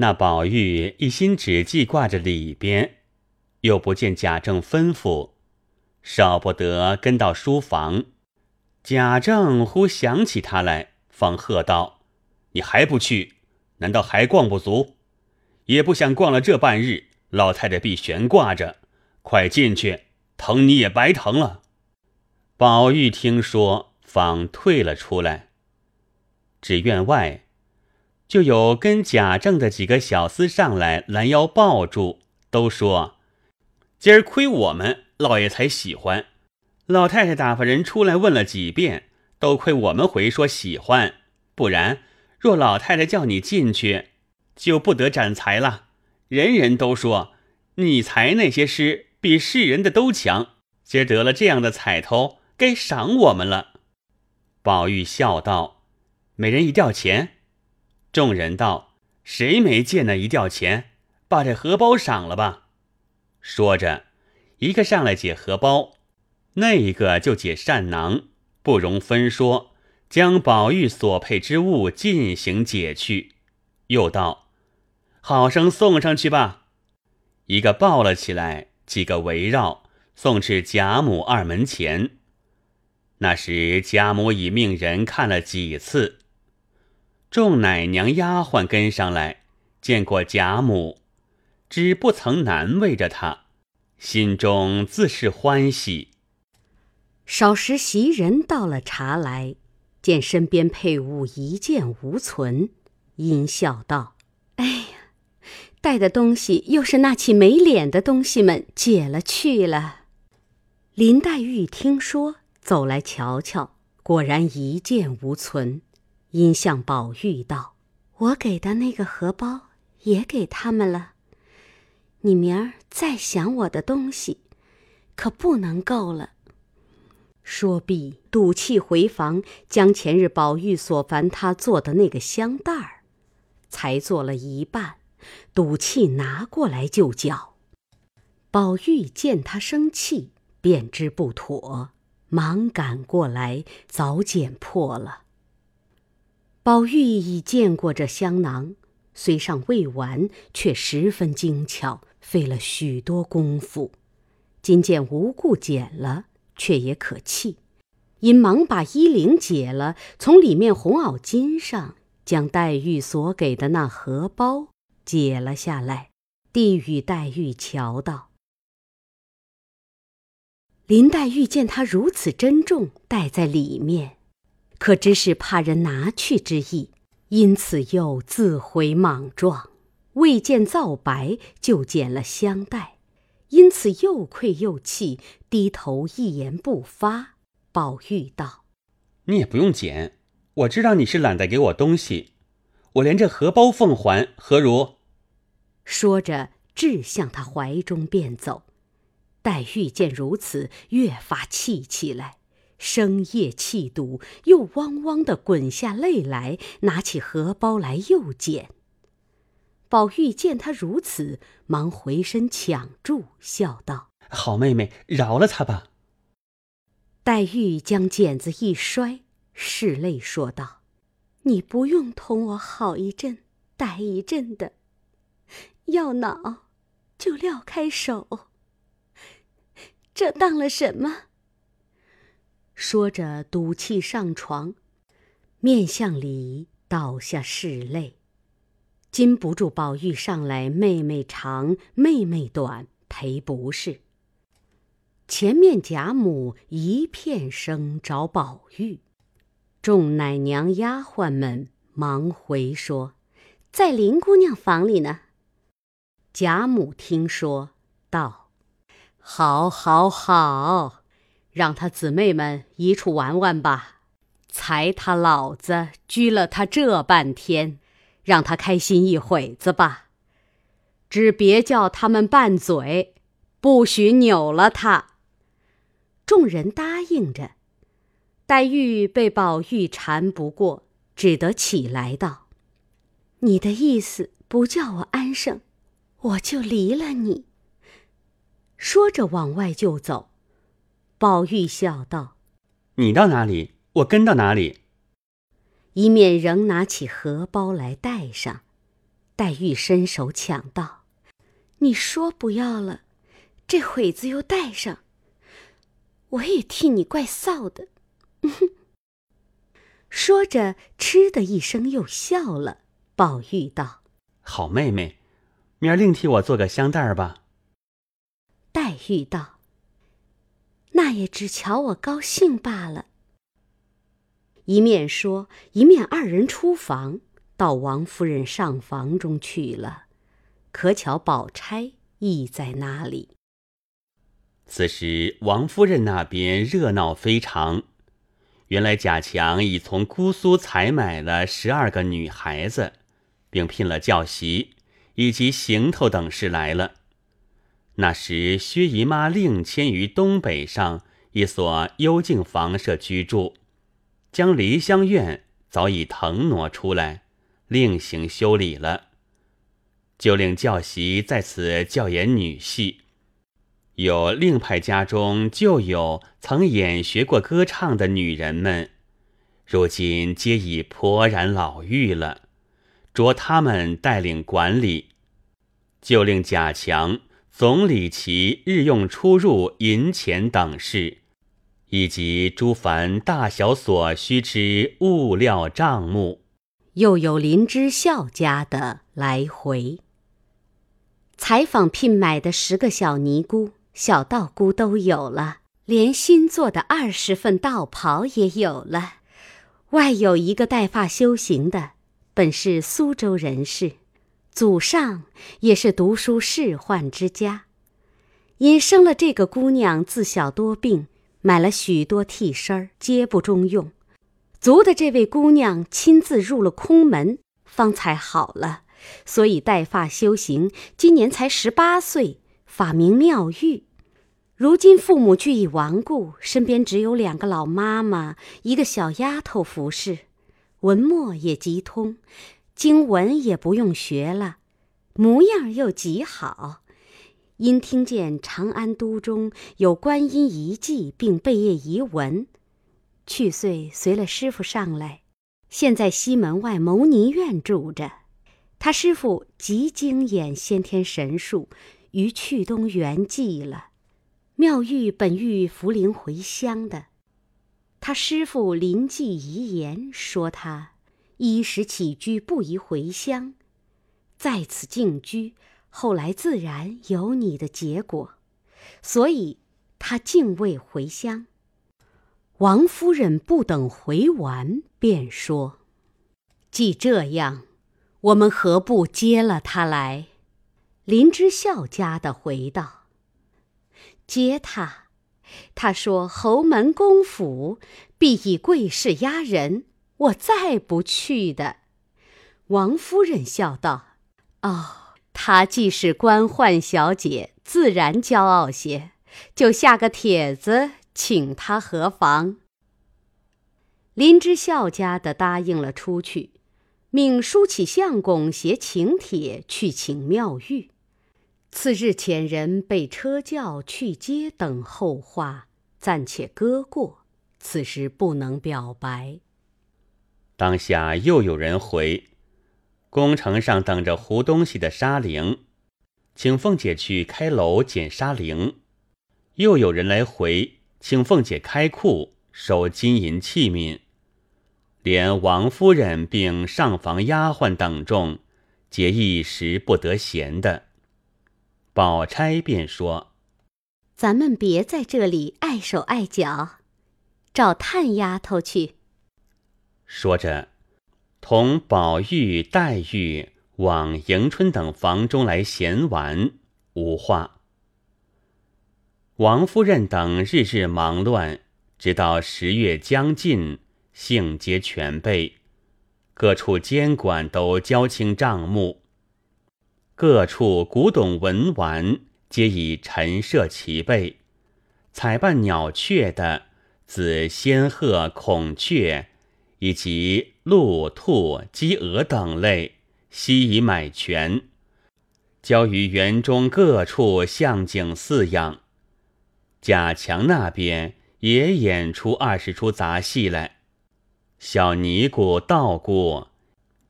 那宝玉一心只记挂着里边，又不见贾政吩咐，少不得跟到书房。贾政忽想起他来，方喝道：“你还不去？难道还逛不足？也不想逛了这半日，老太太必悬挂着。快进去，疼你也白疼了。”宝玉听说，方退了出来。只院外。就有跟贾政的几个小厮上来拦腰抱住，都说：“今儿亏我们老爷才喜欢，老太太打发人出来问了几遍，都亏我们回说喜欢，不然若老太太叫你进去，就不得展才了。人人都说你才那些诗比世人的都强，今儿得了这样的彩头，该赏我们了。”宝玉笑道：“每人一吊钱。”众人道：“谁没见那一吊钱？把这荷包赏了吧。”说着，一个上来解荷包，那一个就解扇囊，不容分说，将宝玉所配之物进行解去。又道：“好生送上去吧。”一个抱了起来，几个围绕送至贾母二门前。那时贾母已命人看了几次。众奶娘丫鬟跟上来，见过贾母，只不曾难为着她，心中自是欢喜。少时袭人倒了茶来，见身边配物一件无存，阴笑道：“哎呀，带的东西又是那起没脸的东西们解了去了。”林黛玉听说，走来瞧瞧，果然一件无存。因向宝玉道：“我给的那个荷包也给他们了。你明儿再想我的东西，可不能够了。”说毕，赌气回房，将前日宝玉所烦他做的那个香袋儿，才做了一半，赌气拿过来就叫。宝玉见他生气，便知不妥，忙赶过来，早剪破了。宝玉已见过这香囊，虽尚未完，却十分精巧，费了许多功夫。今见无故剪了，却也可弃，因忙把衣领解了，从里面红袄襟上将黛玉所给的那荷包解了下来，递与黛玉瞧道。林黛玉见他如此珍重，戴在里面。可知是怕人拿去之意，因此又自悔莽撞，未见皂白就剪了香袋，因此又愧又气，低头一言不发。宝玉道：“你也不用剪，我知道你是懒得给我东西，我连这荷包奉还，何如？”说着，掷向他怀中便走。黛玉见如此，越发气起来。深夜气堵，又汪汪的滚下泪来，拿起荷包来又捡。宝玉见他如此，忙回身抢住，笑道：“好妹妹，饶了他吧。”黛玉将剪子一摔，拭泪说道：“你不用同我好一阵，歹一阵的，要恼就撂开手。这当了什么？”说着，赌气上床，面向里倒下拭泪，禁不住宝玉上来，妹妹长，妹妹短，赔不是。前面贾母一片声找宝玉，众奶娘丫鬟们忙回说，在林姑娘房里呢。贾母听说，道：“好，好，好。”让他姊妹们一处玩玩吧，才他老子拘了他这半天，让他开心一会子吧，只别叫他们拌嘴，不许扭了他。众人答应着，黛玉被宝玉缠不过，只得起来道：“你的意思不叫我安生，我就离了你。”说着往外就走。宝玉笑道：“你到哪里，我跟到哪里。”一面仍拿起荷包来带上，黛玉伸手抢道：“你说不要了，这会子又带上，我也替你怪臊的。”说着，嗤的一声又笑了。宝玉道：“好妹妹，明儿另替我做个香袋儿吧。”黛玉道：“那也只瞧我高兴罢了。”一面说，一面二人出房，到王夫人上房中去了。可巧宝钗亦在那里。此时王夫人那边热闹非常。原来贾强已从姑苏采买了十二个女孩子，并聘了教习以及行头等事来了。那时薛姨妈另迁于东北上一所幽静房舍居住。将梨香院早已腾挪出来，另行修理了。就令教习在此教演女戏，有另派家中就有曾演学过歌唱的女人们，如今皆已颇然老妪了，着他们带领管理。就令贾强总理其日用出入银钱等事。以及诸凡大小所需之物料账目，又有林之孝家的来回采访聘买的十个小尼姑、小道姑都有了，连新做的二十份道袍也有了。外有一个带发修行的，本是苏州人士，祖上也是读书仕宦之家，因生了这个姑娘，自小多病。买了许多替身儿，皆不中用。族的这位姑娘亲自入了空门，方才好了。所以带发修行，今年才十八岁，法名妙玉。如今父母俱已亡故，身边只有两个老妈妈，一个小丫头服侍，文墨也极通，经文也不用学了，模样又极好。因听见长安都中有观音遗迹，并贝叶遗文，去岁随了师傅上来，现在西门外牟尼院住着。他师傅极精演先天神术，于去东圆寂了。妙玉本欲扶灵回乡的，他师傅临济遗言说他衣食起居不宜回乡，在此静居。后来自然有你的结果，所以他竟未回乡。王夫人不等回完，便说：“既这样，我们何不接了他来？”林之孝家的回道：“接他，他说侯门公府必以贵势压人，我再不去的。”王夫人笑道：“哦。”她既是官宦小姐，自然骄傲些，就下个帖子请她何妨？林之孝家的答应了出去，命书起相公携请帖去请妙玉。次日遣人备车轿去接等后话，暂且搁过。此时不能表白。当下又有人回。宫城上等着糊东西的沙灵，请凤姐去开楼捡沙灵。又有人来回，请凤姐开库收金银器皿。连王夫人并上房丫鬟等众，皆一时不得闲的。宝钗便说：“咱们别在这里碍手碍脚，找探丫头去。”说着。同宝玉、黛玉往迎春等房中来闲玩，无话。王夫人等日日忙乱，直到十月将近，性皆全备，各处监管都交清账目，各处古董文玩皆已陈设齐备，采办鸟雀的，自仙鹤、孔雀。以及鹿、兔、鸡、鹅等类，悉已买全，交于园中各处向景饲养。贾强那边也演出二十出杂戏来，小尼姑、道姑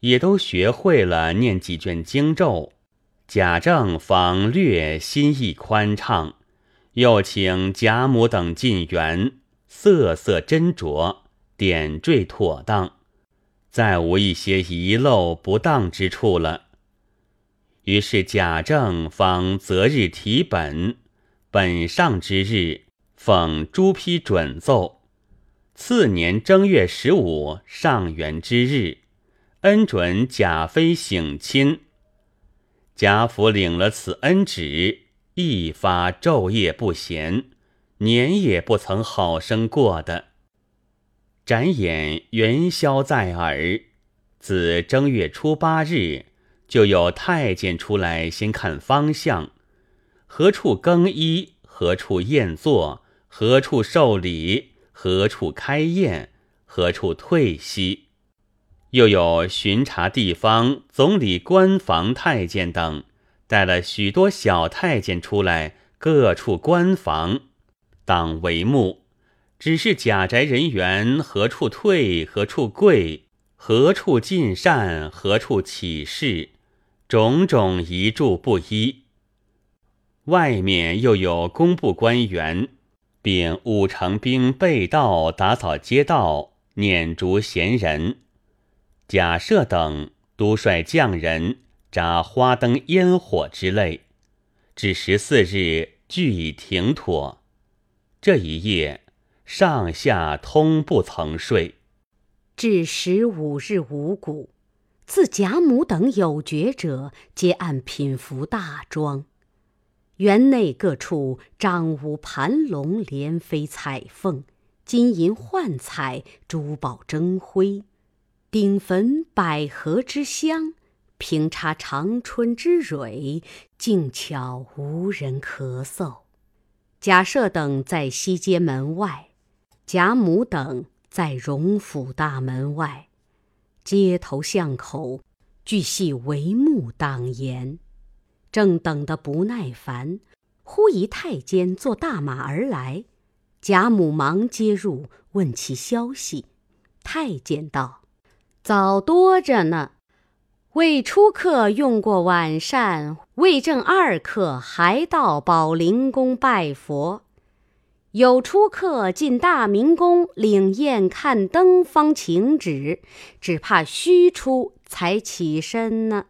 也都学会了念几卷经咒。贾政方略心意宽畅，又请贾母等进园，色色斟酌，点缀妥当，再无一些遗漏不当之处了。于是贾政方择日提本，本上之日，奉朱批准奏。次年正月十五上元之日，恩准贾妃省亲。贾府领了此恩旨，一发昼夜不闲，年也不曾好生过的。展眼元宵在耳，自正月初八日，就有太监出来先看方向，何处更衣，何处宴坐，何处受礼，何处开宴，何处退息。又有巡查地方总理官房太监等，带了许多小太监出来，各处官房当帷幕，只是贾宅人员何处退，何处跪，何处进膳，何处起事，种种一注不一。外面又有工部官员，并五成兵备道打扫街道，撵逐闲人。贾赦等督率匠人扎花灯、烟火之类，至十四日俱已停妥。这一夜上下通不曾睡。至十五日五谷，自贾母等有觉者，皆按品服大庄。园内各处张舞盘龙，连飞彩凤，金银幻彩，珠宝争辉。丁焚百合之香，平插长春之蕊，静悄无人咳嗽。贾赦等在西街门外，贾母等在荣府大门外，街头巷口俱系帷幕挡严。正等得不耐烦，忽一太监坐大马而来，贾母忙接入，问其消息。太监道。早多着呢，未出客用过晚膳，未正二刻还到宝灵宫拜佛；有出客进大明宫领宴看灯方请旨，只怕虚出才起身呢。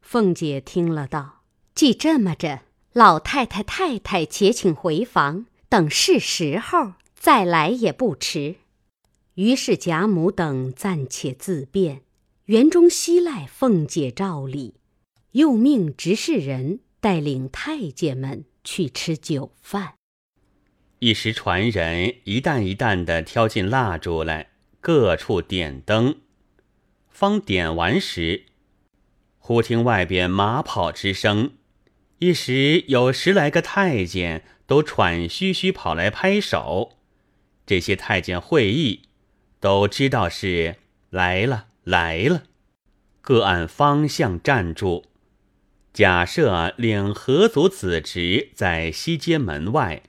凤姐听了道：“既这么着，老太太太太且请回房，等是时候再来也不迟。”于是贾母等暂且自便，园中西赖凤姐照例，又命执事人带领太监们去吃酒饭。一时传人一担一担的挑进蜡烛来，各处点灯。方点完时，忽听外边马跑之声，一时有十来个太监都喘吁吁跑来拍手。这些太监会意。都知道是来了来了，各按方向站住。假设领何族子侄在西街门外，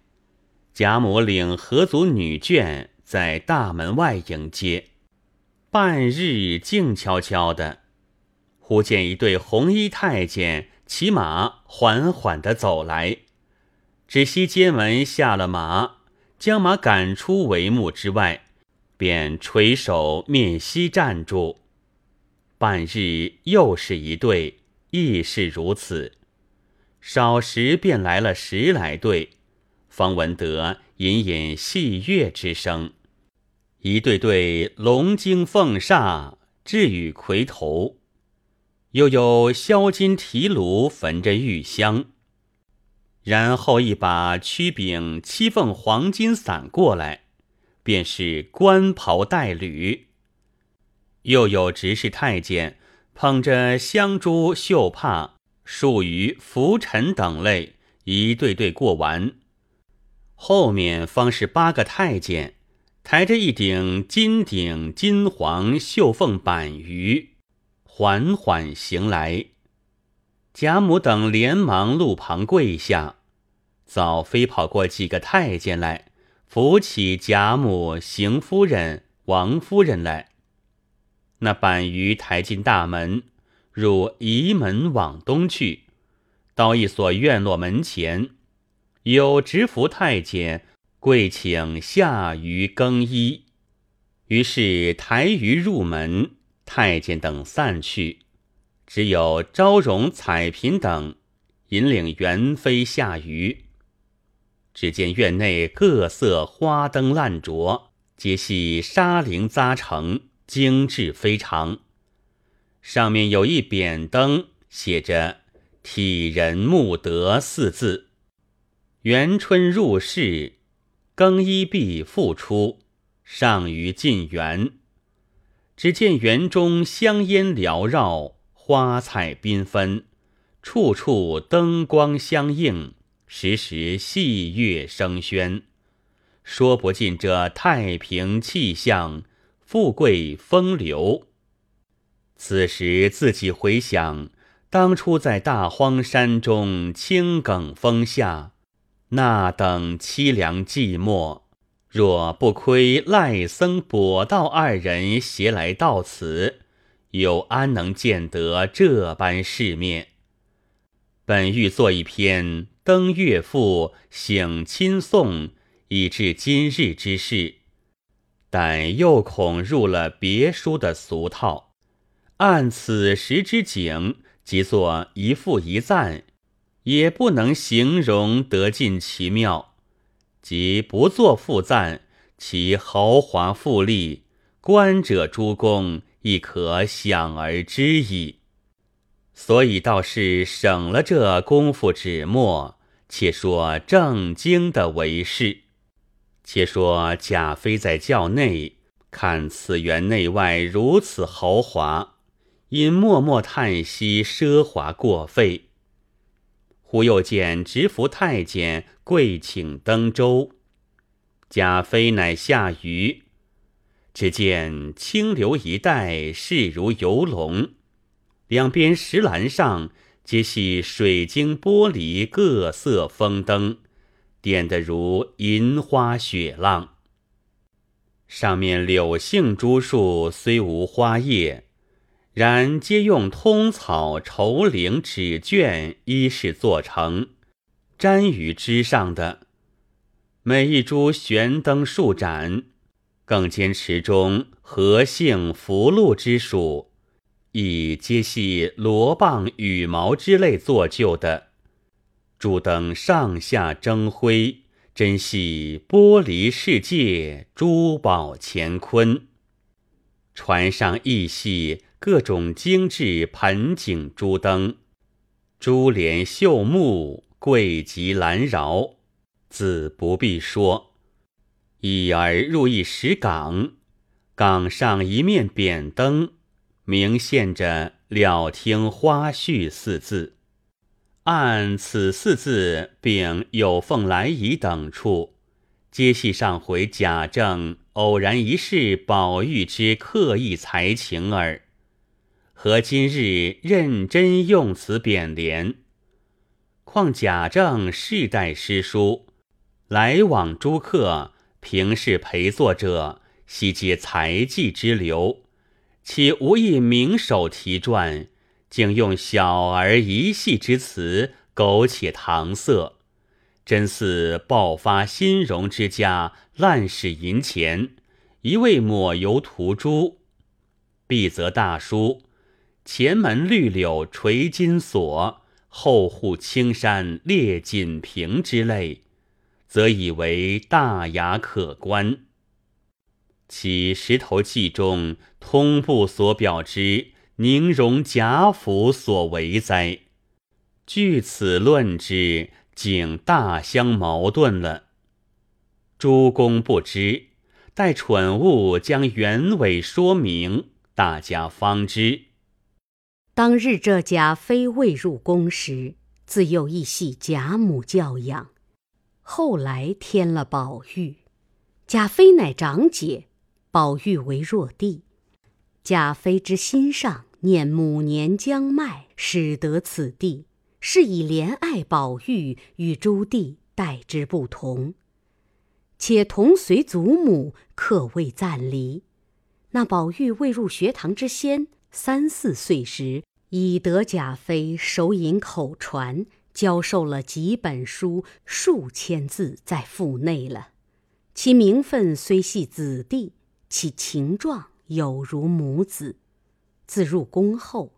贾母领何族女眷在大门外迎接。半日静悄悄的，忽见一对红衣太监骑马缓缓的走来，只西街门下了马，将马赶出帷幕之外。便垂手面西站住，半日又是一对，亦是如此。少时便来了十来对，方闻得隐隐戏乐之声，一对对龙精凤煞，置与魁头，又有销金提炉焚着玉香，然后一把曲柄七凤黄金伞过来。便是官袍带履，又有执事太监捧着香珠、绣帕、数鱼、拂尘等类，一对对过完。后面方是八个太监，抬着一顶金顶金黄绣凤板鱼，缓缓行来。贾母等连忙路旁跪下，早飞跑过几个太监来。扶起贾母、邢夫人、王夫人来，那板鱼抬进大门，入仪门往东去，到一所院落门前，有执服太监跪请下鱼更衣。于是抬鱼入门，太监等散去，只有昭容、彩嫔等引领元妃下鱼。只见院内各色花灯烂着，皆系纱绫扎成。精致非常，上面有一扁灯，写着“体仁慕德”四字。元春入室，更衣毕复出，上于进园。只见园中香烟缭绕，花彩缤纷，处处灯光相映，时时戏乐声喧，说不尽这太平气象。富贵风流。此时自己回想，当初在大荒山中青埂峰下，那等凄凉寂寞，若不亏赖僧跛道二人携来到此，又安能见得这般世面？本欲作一篇《登岳赋》，省亲送，以至今日之事。但又恐入了别书的俗套，按此时之景，即作一赋一赞，也不能形容得尽其妙；即不作复赞，其豪华富丽，观者诸公亦可想而知矣。所以倒是省了这功夫纸墨，且说正经的为事。且说贾妃在轿内看此园内外如此豪华，因默默叹息奢华过费。忽又见执服太监跪请登舟，贾妃乃下舆。只见清流一带势如游龙，两边石栏上皆系水晶玻璃各色风灯。点得如银花雪浪，上面柳杏株树虽无花叶，然皆用通草、绸绫、纸绢衣饰做成，粘于枝上的。每一株悬灯数盏，更兼池中荷杏、福禄之属，亦皆系罗蚌、羽毛之类做就的。诸灯上下争辉，真系玻璃世界，珠宝乾坤。船上亦系各种精致盆景珠灯，珠帘绣幕，贵极兰饶，自不必说。已而入一石岗，岗上一面扁灯，明现着“了听花絮”四字。按此四字，并有凤来仪等处，皆系上回贾政偶然一试宝玉之刻意才情耳。和今日认真用词贬联，况贾政世代诗书，来往诸客，平视陪坐者，悉皆才技之流，岂无一名手题传？竟用小儿一戏之词，苟且搪塞，真似暴发新荣之家，滥使银钱，一味抹油涂朱。必则大书前门绿柳垂金锁，后户青山列锦屏之类，则以为大雅可观。其石头记中通部所表之。宁容贾府所为哉？据此论之，竟大相矛盾了。诸公不知，待蠢物将原委说明，大家方知。当日这贾妃未入宫时，自幼亦系贾母教养，后来添了宝玉，贾妃乃长姐，宝玉为弱弟。贾妃之心上。念母年将迈，使得此地，是以怜爱宝玉与诸弟待之不同，且同随祖母，可谓暂离。那宝玉未入学堂之先，三四岁时，已得贾妃手引口传，教授了几本书，数千字在腹内了。其名分虽系子弟，其情状有如母子。自入宫后，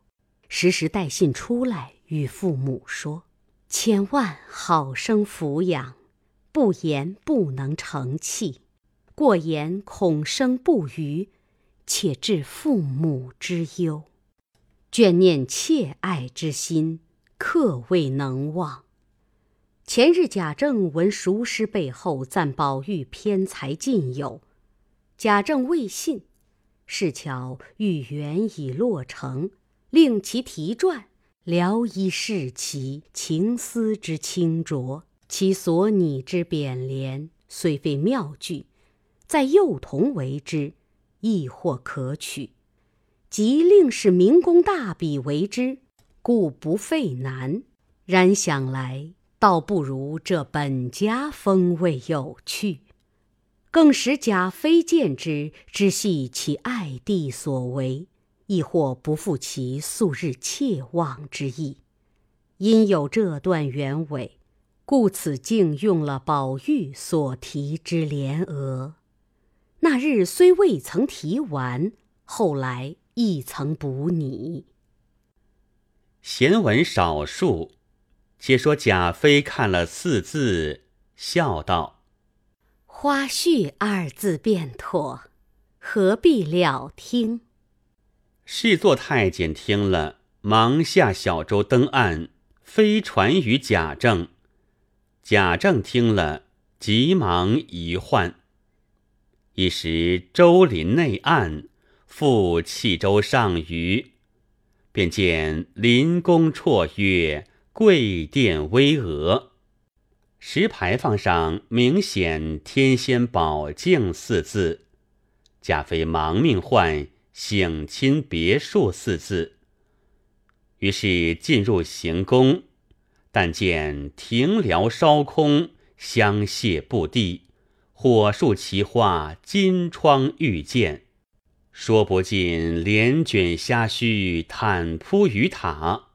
时时带信出来，与父母说：“千万好生抚养，不言不能成器，过言恐生不虞，且致父母之忧。眷念切爱之心，刻未能忘。”前日贾政闻熟师背后赞宝玉偏才尽有，贾政未信。是巧玉缘已落成，令其题传，聊以示其情思之清浊。其所拟之匾联，虽非妙句，在幼童为之，亦或可取。即令使明工大笔为之，故不费难。然想来，倒不如这本家风味有趣。更使贾妃见之，知系其爱弟所为，亦或不负其素日切望之意。因有这段原委，故此竟用了宝玉所题之联额。那日虽未曾题完，后来亦曾补你。闲文少述，且说贾妃看了四字，笑道。花絮二字便妥，何必了听？侍坐太监听了，忙下小舟登岸，飞传于贾政。贾政听了，急忙移唤。一时舟临内岸，复弃舟上虞，便见临宫绰约，贵殿巍峨。石牌坊上明显“天仙宝镜”四字，贾妃忙命唤“省亲别墅”四字。于是进入行宫，但见庭寮烧空，香榭布地，火树奇花，金窗玉鉴，说不尽帘卷虾须，毯铺鱼塔，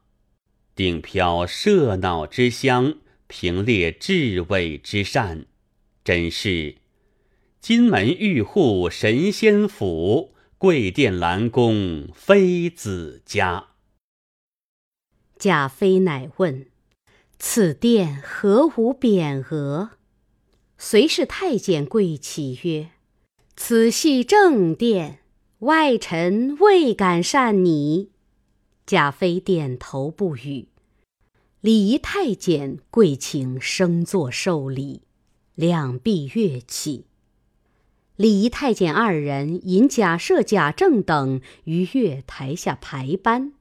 顶飘麝脑之香。凭列至伟之善，真是金门玉户神仙府，贵殿兰宫妃子家。贾妃乃问：“此殿何无匾额？”随侍太监跪起曰：“此系正殿，外臣未敢擅拟。”贾妃点头不语。礼仪太监跪请升座受礼，两臂跃起。礼仪太监二人引贾赦、贾政等于月台下排班，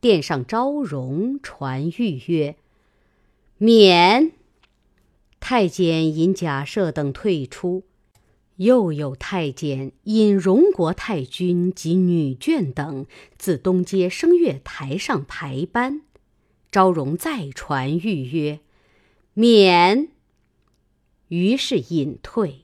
殿上昭容传谕曰：“免。”太监引贾赦等退出，又有太监引荣国太君及女眷等自东街声乐台上排班。昭容再传谕曰：“免。”于是隐退。